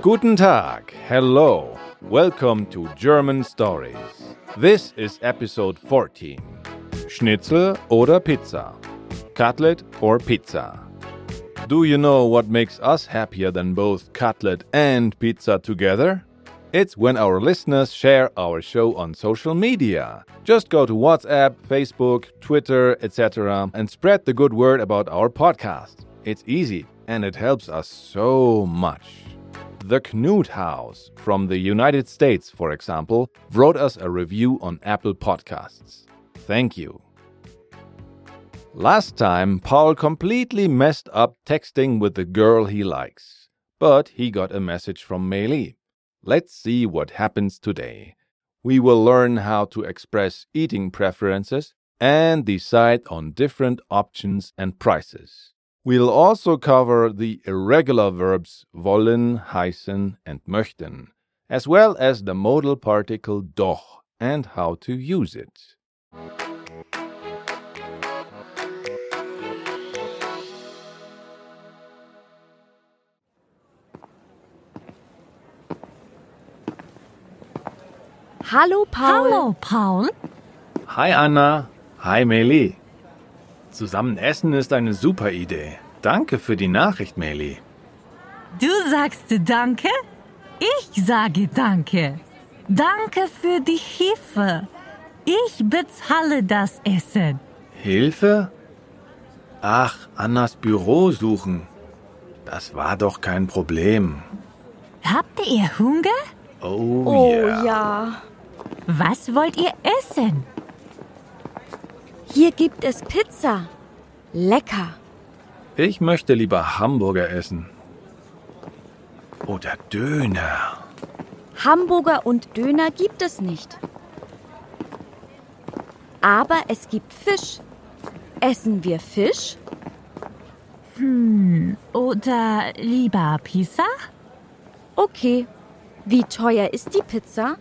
Guten Tag, hello, welcome to German Stories. This is episode 14 Schnitzel oder Pizza? Cutlet or pizza? Do you know what makes us happier than both cutlet and pizza together? It's when our listeners share our show on social media. Just go to WhatsApp, Facebook, Twitter, etc., and spread the good word about our podcast. It's easy and it helps us so much. The Knut House from the United States, for example, wrote us a review on Apple Podcasts. Thank you. Last time, Paul completely messed up texting with the girl he likes, but he got a message from Meili. Let's see what happens today. We will learn how to express eating preferences and decide on different options and prices. We'll also cover the irregular verbs wollen, heißen, and möchten, as well as the modal particle doch and how to use it. Hallo Paul. Hallo, Paul. Hi Anna. Hi Meili. Zusammen essen ist eine super Idee. Danke für die Nachricht, Meli. Du sagst Danke? Ich sage Danke. Danke für die Hilfe. Ich bezahle das Essen. Hilfe? Ach, Annas Büro suchen. Das war doch kein Problem. Habt ihr Hunger? Oh, Oh yeah. ja. Was wollt ihr essen? Hier gibt es Pizza. Lecker. Ich möchte lieber Hamburger essen. Oder Döner. Hamburger und Döner gibt es nicht. Aber es gibt Fisch. Essen wir Fisch? Oder lieber Pizza? Okay. Wie teuer ist die Pizza?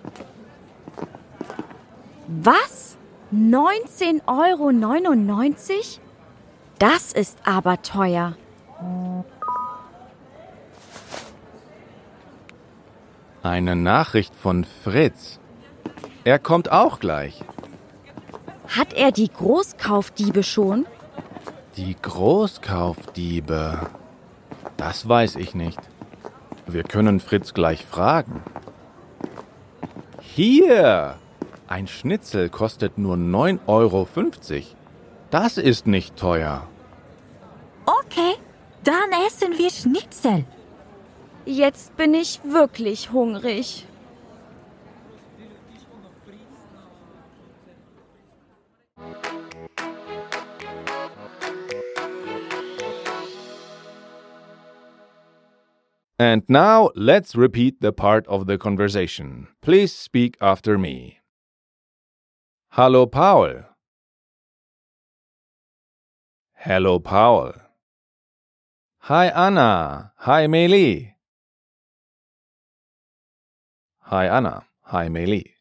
Was? 19,99 Euro? Das ist aber teuer. Eine Nachricht von Fritz. Er kommt auch gleich. Hat er die Großkaufdiebe schon? Die Großkaufdiebe. Das weiß ich nicht. Wir können Fritz gleich fragen. Hier! Ein Schnitzel kostet nur 9,50 Euro. Das ist nicht teuer. Okay, dann essen wir Schnitzel. Jetzt bin ich wirklich hungrig. And now let's repeat the part of the conversation. Please speak after me. Hallo Paul. Hello Paul. Hi Anna. Hi Meili. Hi Anna. Hi Meili.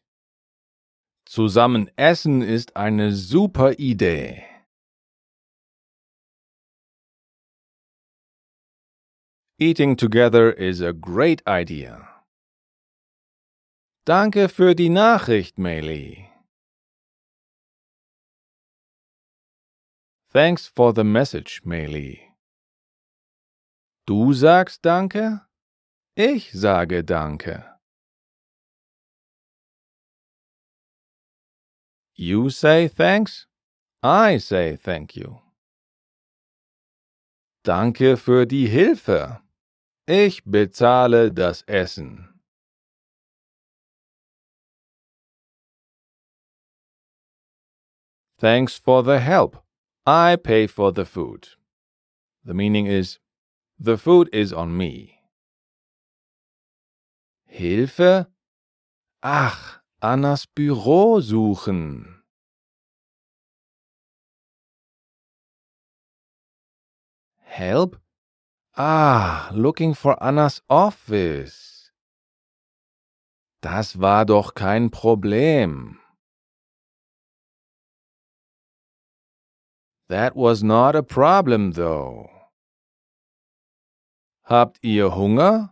Zusammen essen ist eine super Idee. Eating together is a great idea. Danke für die Nachricht, Meili. Thanks for the message, Meili. Du sagst Danke? Ich sage Danke. You say thanks? I say thank you. Danke für die Hilfe. Ich bezahle das Essen. Thanks for the help. I pay for the food. The meaning is the food is on me. Hilfe? Ach, Annas Büro suchen. Help? Ah, looking for Annas office. Das war doch kein Problem. That was not a problem, though. Habt ihr Hunger?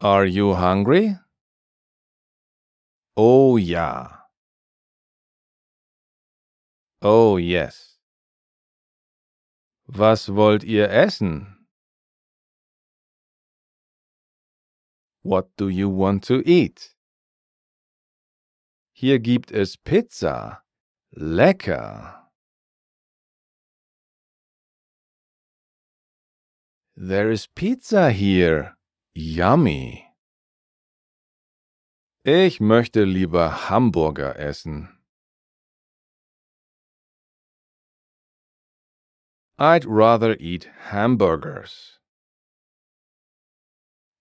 Are you hungry? Oh ja. Oh yes. Was wollt ihr essen? What do you want to eat? Hier gibt es Pizza. Lecker. There is pizza here. Yummy. Ich möchte lieber Hamburger essen. I'd rather eat hamburgers.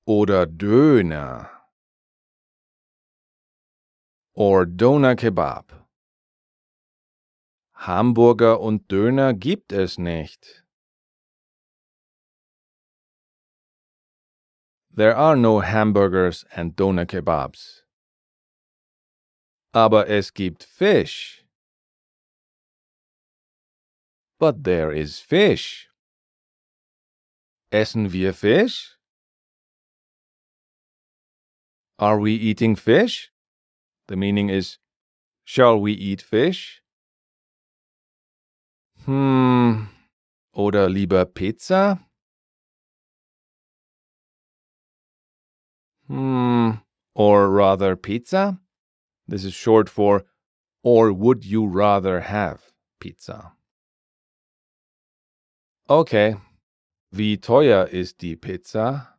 Oder Döner. Or Doner Kebab. Hamburger und Döner gibt es nicht. There are no hamburgers and doner kebabs. Aber es gibt Fisch. But there is fish. Essen wir Fisch? Are we eating fish? The meaning is, shall we eat fish? Hmm. Oder lieber Pizza? Hmm. Or rather pizza? This is short for, or would you rather have pizza? Okay. Wie teuer ist die Pizza?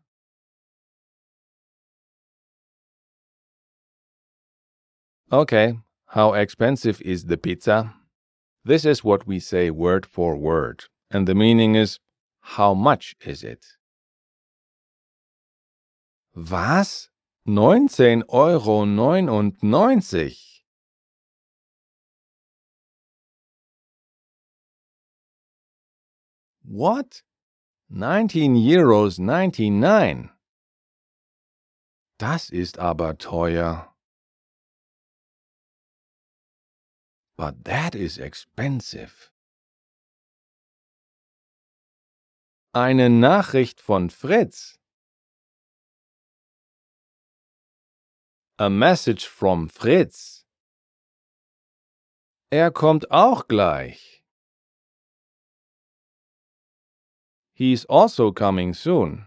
Okay. How expensive is the pizza? This is what we say word for word, and the meaning is, how much is it? Was? 19,99 Euro. 99. What? 19 Euros 99. Das ist aber teuer. But that is expensive. Eine Nachricht von Fritz. A message from Fritz. Er kommt auch gleich. He's also coming soon.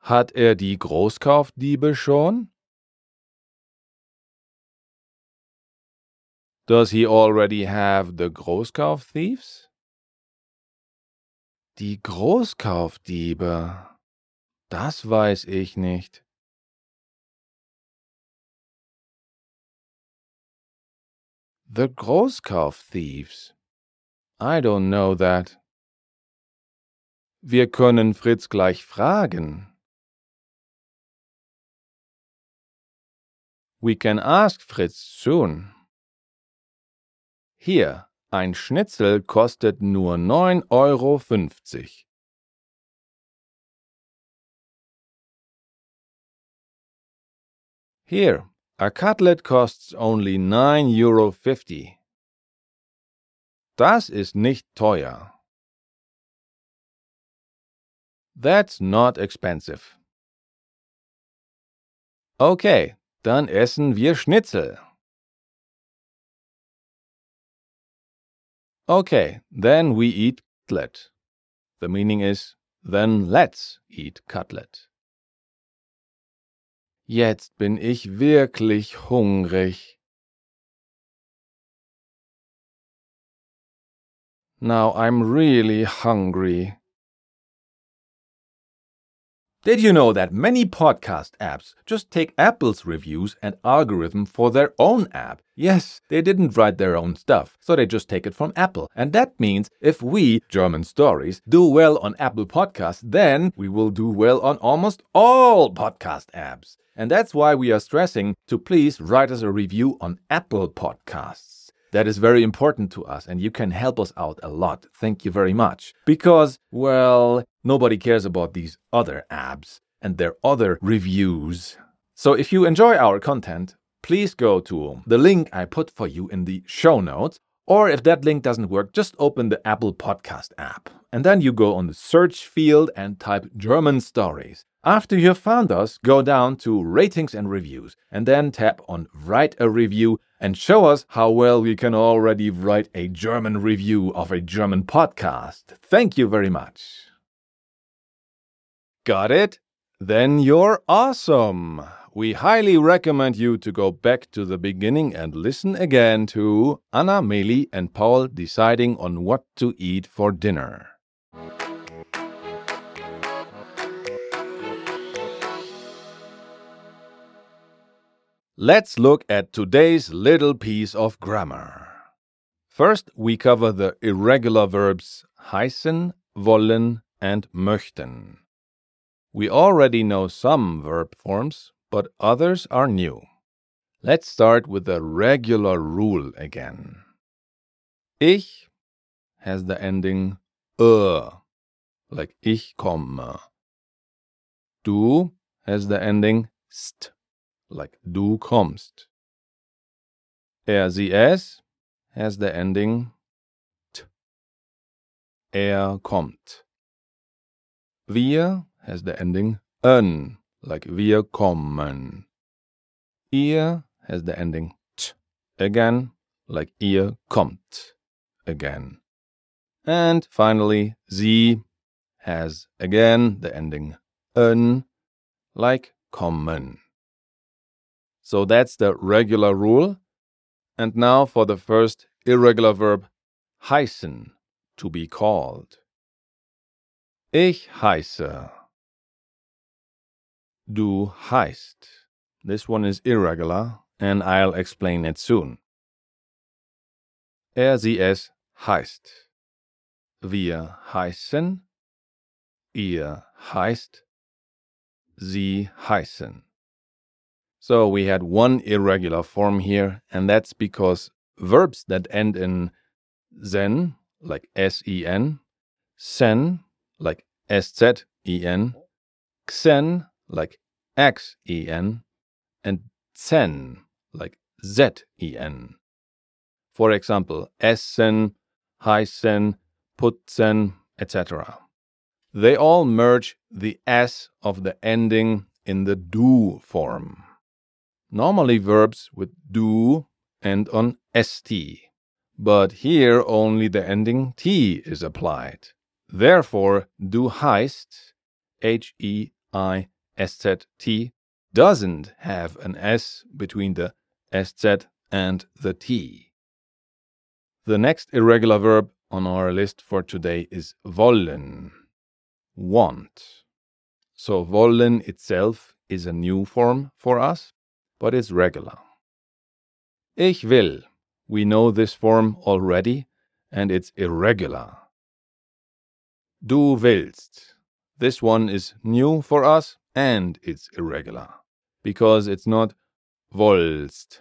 Hat er die Großkaufdiebe schon? Does he already have the Großkaufthieves? Die Großkaufdiebe. Das weiß ich nicht. The Großkaufthieves. I don't know that. Wir können Fritz gleich fragen. We can ask Fritz soon. Hier, ein Schnitzel kostet nur 9,50 Euro. Here, a cutlet costs only 9,50 Euro. Das ist nicht teuer. That's not expensive. Okay, dann essen wir Schnitzel. Okay, then we eat cutlet. The meaning is, then let's eat cutlet. Jetzt bin ich wirklich hungrig. Now I'm really hungry. Did you know that many podcast apps just take Apple's reviews and algorithm for their own app? Yes, they didn't write their own stuff, so they just take it from Apple. And that means if we, German Stories, do well on Apple Podcasts, then we will do well on almost all podcast apps. And that's why we are stressing to please write us a review on Apple Podcasts. That is very important to us, and you can help us out a lot. Thank you very much. Because, well, nobody cares about these other apps and their other reviews. So if you enjoy our content, please go to the link I put for you in the show notes Or if that link doesn't work, just open the Apple Podcast app. And then you go on the search field and type German stories. After you've found us, go down to ratings and reviews and then tap on write a review and show us how well you can already write a German review of a German podcast. Thank you very much. Got it? Then you're awesome. We highly recommend you to go back to the beginning and listen again to Anna, Meili, and Paul deciding on what to eat for dinner. Let's look at today's little piece of grammar. First, we cover the irregular verbs heißen, wollen, and möchten. We already know some verb forms, but others are new. Let's start with the regular rule again. Ich has the ending ö, like ich komme. Du has the ending st, like du kommst. Er, sie, es has the ending t. Er kommt. Wir has the ending ön, like wir kommen. Ihr has the ending t again, like ihr kommt again. And finally, sie has again the ending ön, like kommen. So that's the regular rule. And now for the first irregular verb, heißen, to be called. Ich heiße. Du heißt. This one is irregular, and I'll explain it soon. Er, sie, es heißt. Wir heißen. Ihr heißt. Sie heißen. So we had one irregular form here, and that's because verbs that end in zen, like S-E-N, sen, like S-Z-E-N, xen, like X-E-N, and zen, like Z-E-N. For example, essen, heißen, putzen, etc. They all merge the S of the ending in the do form. Normally, verbs with do end on st, but here only the ending t is applied. Therefore, du heißt, H E I S Z T, doesn't have an S between the SZ and the T. The next irregular verb on our list for today is wollen, want. So wollen itself is a new form for us, but it's regular. Ich will. We know this form already, and it's irregular. Du willst. This one is new for us, and it's irregular, because it's not wollst.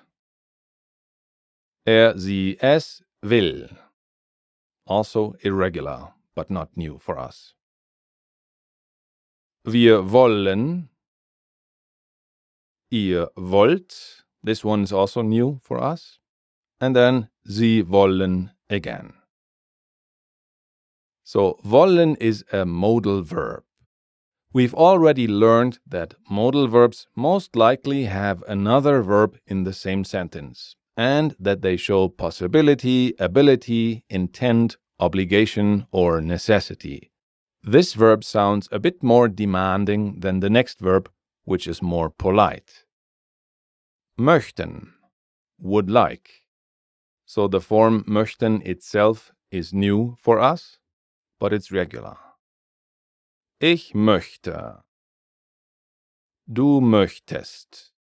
Er, sie, es will. Also irregular, but not new for us. Wir wollen. Ihr wollt. This one is also new for us. And then Sie wollen again. So wollen is a modal verb. We've already learned that modal verbs most likely have another verb in the same sentence, and that they show possibility, ability, intent, obligation, or necessity. This verb sounds a bit more demanding than the next verb, which is more polite. Möchten, would like. So the form möchten itself is new for us, but it's regular. Ich möchte. Du möchtest.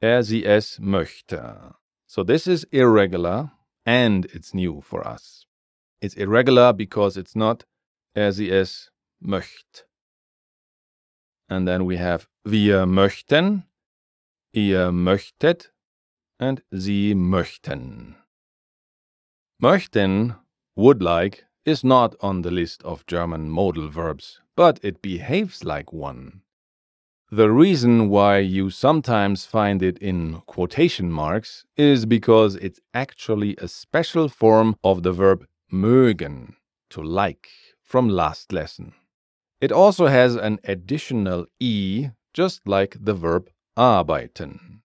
Er, sie, es möchte. So this is irregular and it's new for us. It's irregular because it's not er, sie, es möcht. And then we have wir möchten, ihr möchtet, and sie möchten. Möchten, would like, is not on the list of German modal verbs, but it behaves like one. The reason why you sometimes find it in quotation marks is because it's actually a special form of the verb mögen, to like, from last lesson. It also has an additional e, just like the verb arbeiten.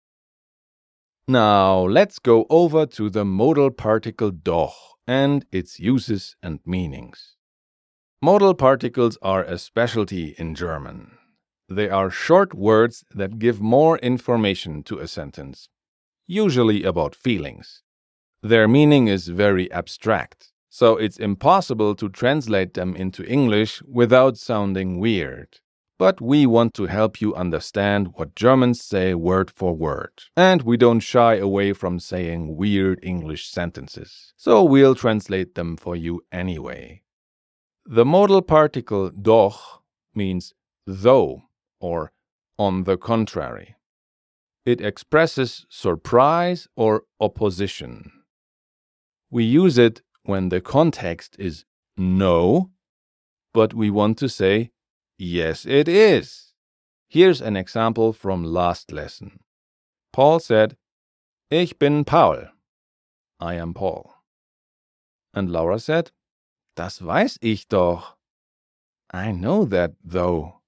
Now let's go over to the modal particle doch and its uses and meanings. Modal particles are a specialty in German. They are short words that give more information to a sentence, usually about feelings. Their meaning is very abstract, so it's impossible to translate them into English without sounding weird. But we want to help you understand what Germans say word for word, and we don't shy away from saying weird English sentences, so we'll translate them for you anyway. The modal particle doch means though or on the contrary. It expresses surprise or opposition. We use it when the context is no, but we want to say yes, it is. Here's an example from last lesson. Paul said, Ich bin Paul. I am Paul. And Laura said, Das weiß ich doch. I know that, though.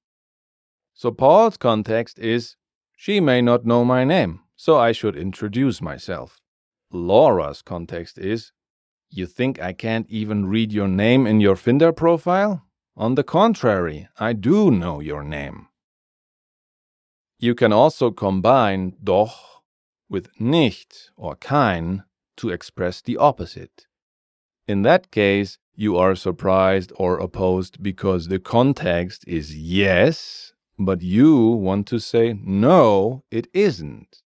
So Paul's context is she may not know my name, so I should introduce myself. Laura's context is you think I can't even read your name in your Finder profile? On the contrary, I do know your name. You can also combine doch with nicht or kein to express the opposite. In that case, you are surprised or opposed because the context is yes but you want to say, no, it isn't.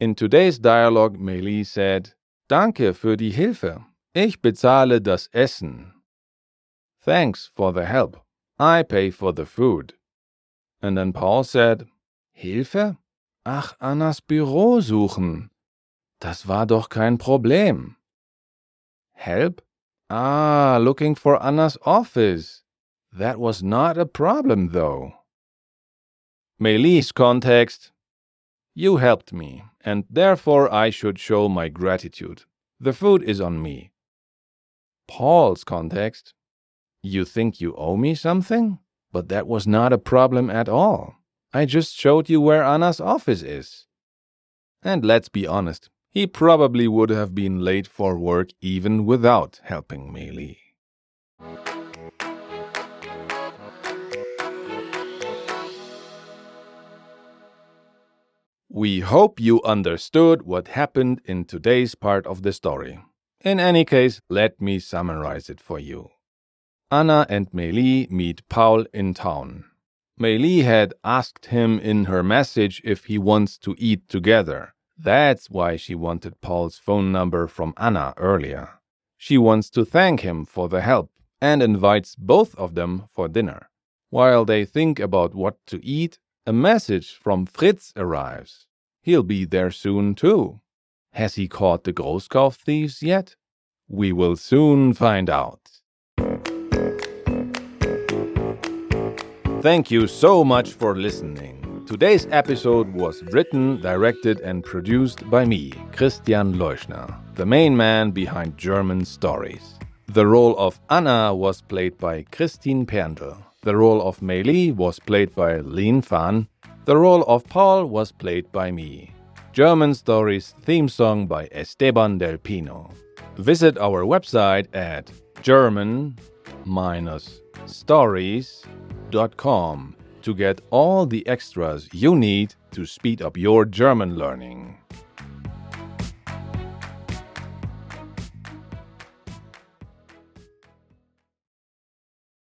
In today's dialogue, Meili said, Danke für die Hilfe. Ich bezahle das Essen. Thanks for the help. I pay for the food. And then Paul said, Hilfe? Ach, Annas Büro suchen. Das war doch kein Problem. Help? Ah, looking for Anna's office. That was not a problem, though. Meili's context You helped me, and therefore I should show my gratitude. The food is on me. Paul's context You think you owe me something? But that was not a problem at all. I just showed you where Anna's office is. And let's be honest, he probably would have been late for work even without helping Meili. We hope you understood what happened in today's part of the story. In any case, let me summarize it for you. Anna and Meili meet Paul in town. Meili had asked him in her message if he wants to eat together. That's why she wanted Paul's phone number from Anna earlier. She wants to thank him for the help and invites both of them for dinner. While they think about what to eat, a message from Fritz arrives. He'll be there soon, too. Has he caught the Großkauf thieves yet? We will soon find out. Thank you so much for listening. Today's episode was written, directed, and produced by me, Christian Leuschner, the main man behind German Stories. The role of Anna was played by Christine Perndl. The role of Meili was played by Lin Fan. The role of Paul was played by me. German Stories theme song by Esteban Del Pino. Visit our website at german-stories.com to get all the extras you need to speed up your German learning.